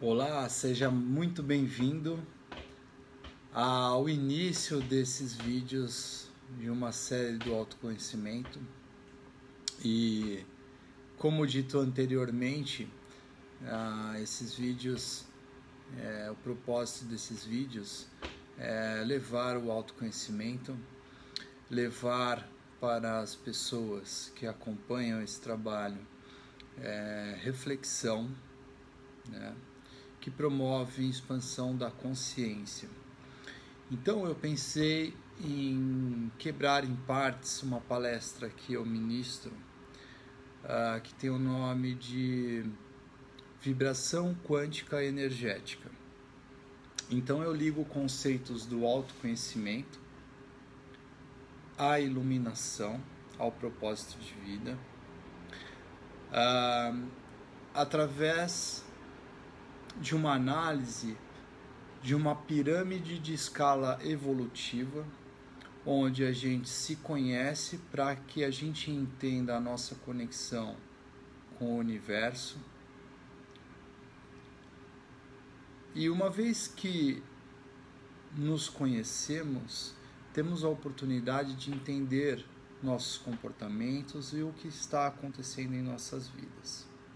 Olá, seja muito bem-vindo ao início desses vídeos de uma série do autoconhecimento. E, como dito anteriormente, ah, esses vídeos, é, o propósito desses vídeos é levar o autoconhecimento, levar para as pessoas que acompanham esse trabalho é, reflexão, né? Que promove a expansão da consciência. Então eu pensei em quebrar em partes uma palestra que eu ministro, uh, que tem o nome de vibração quântica energética. Então eu ligo conceitos do autoconhecimento à iluminação, ao propósito de vida, uh, através de uma análise de uma pirâmide de escala evolutiva, onde a gente se conhece para que a gente entenda a nossa conexão com o universo. E uma vez que nos conhecemos, temos a oportunidade de entender nossos comportamentos e o que está acontecendo em nossas vidas.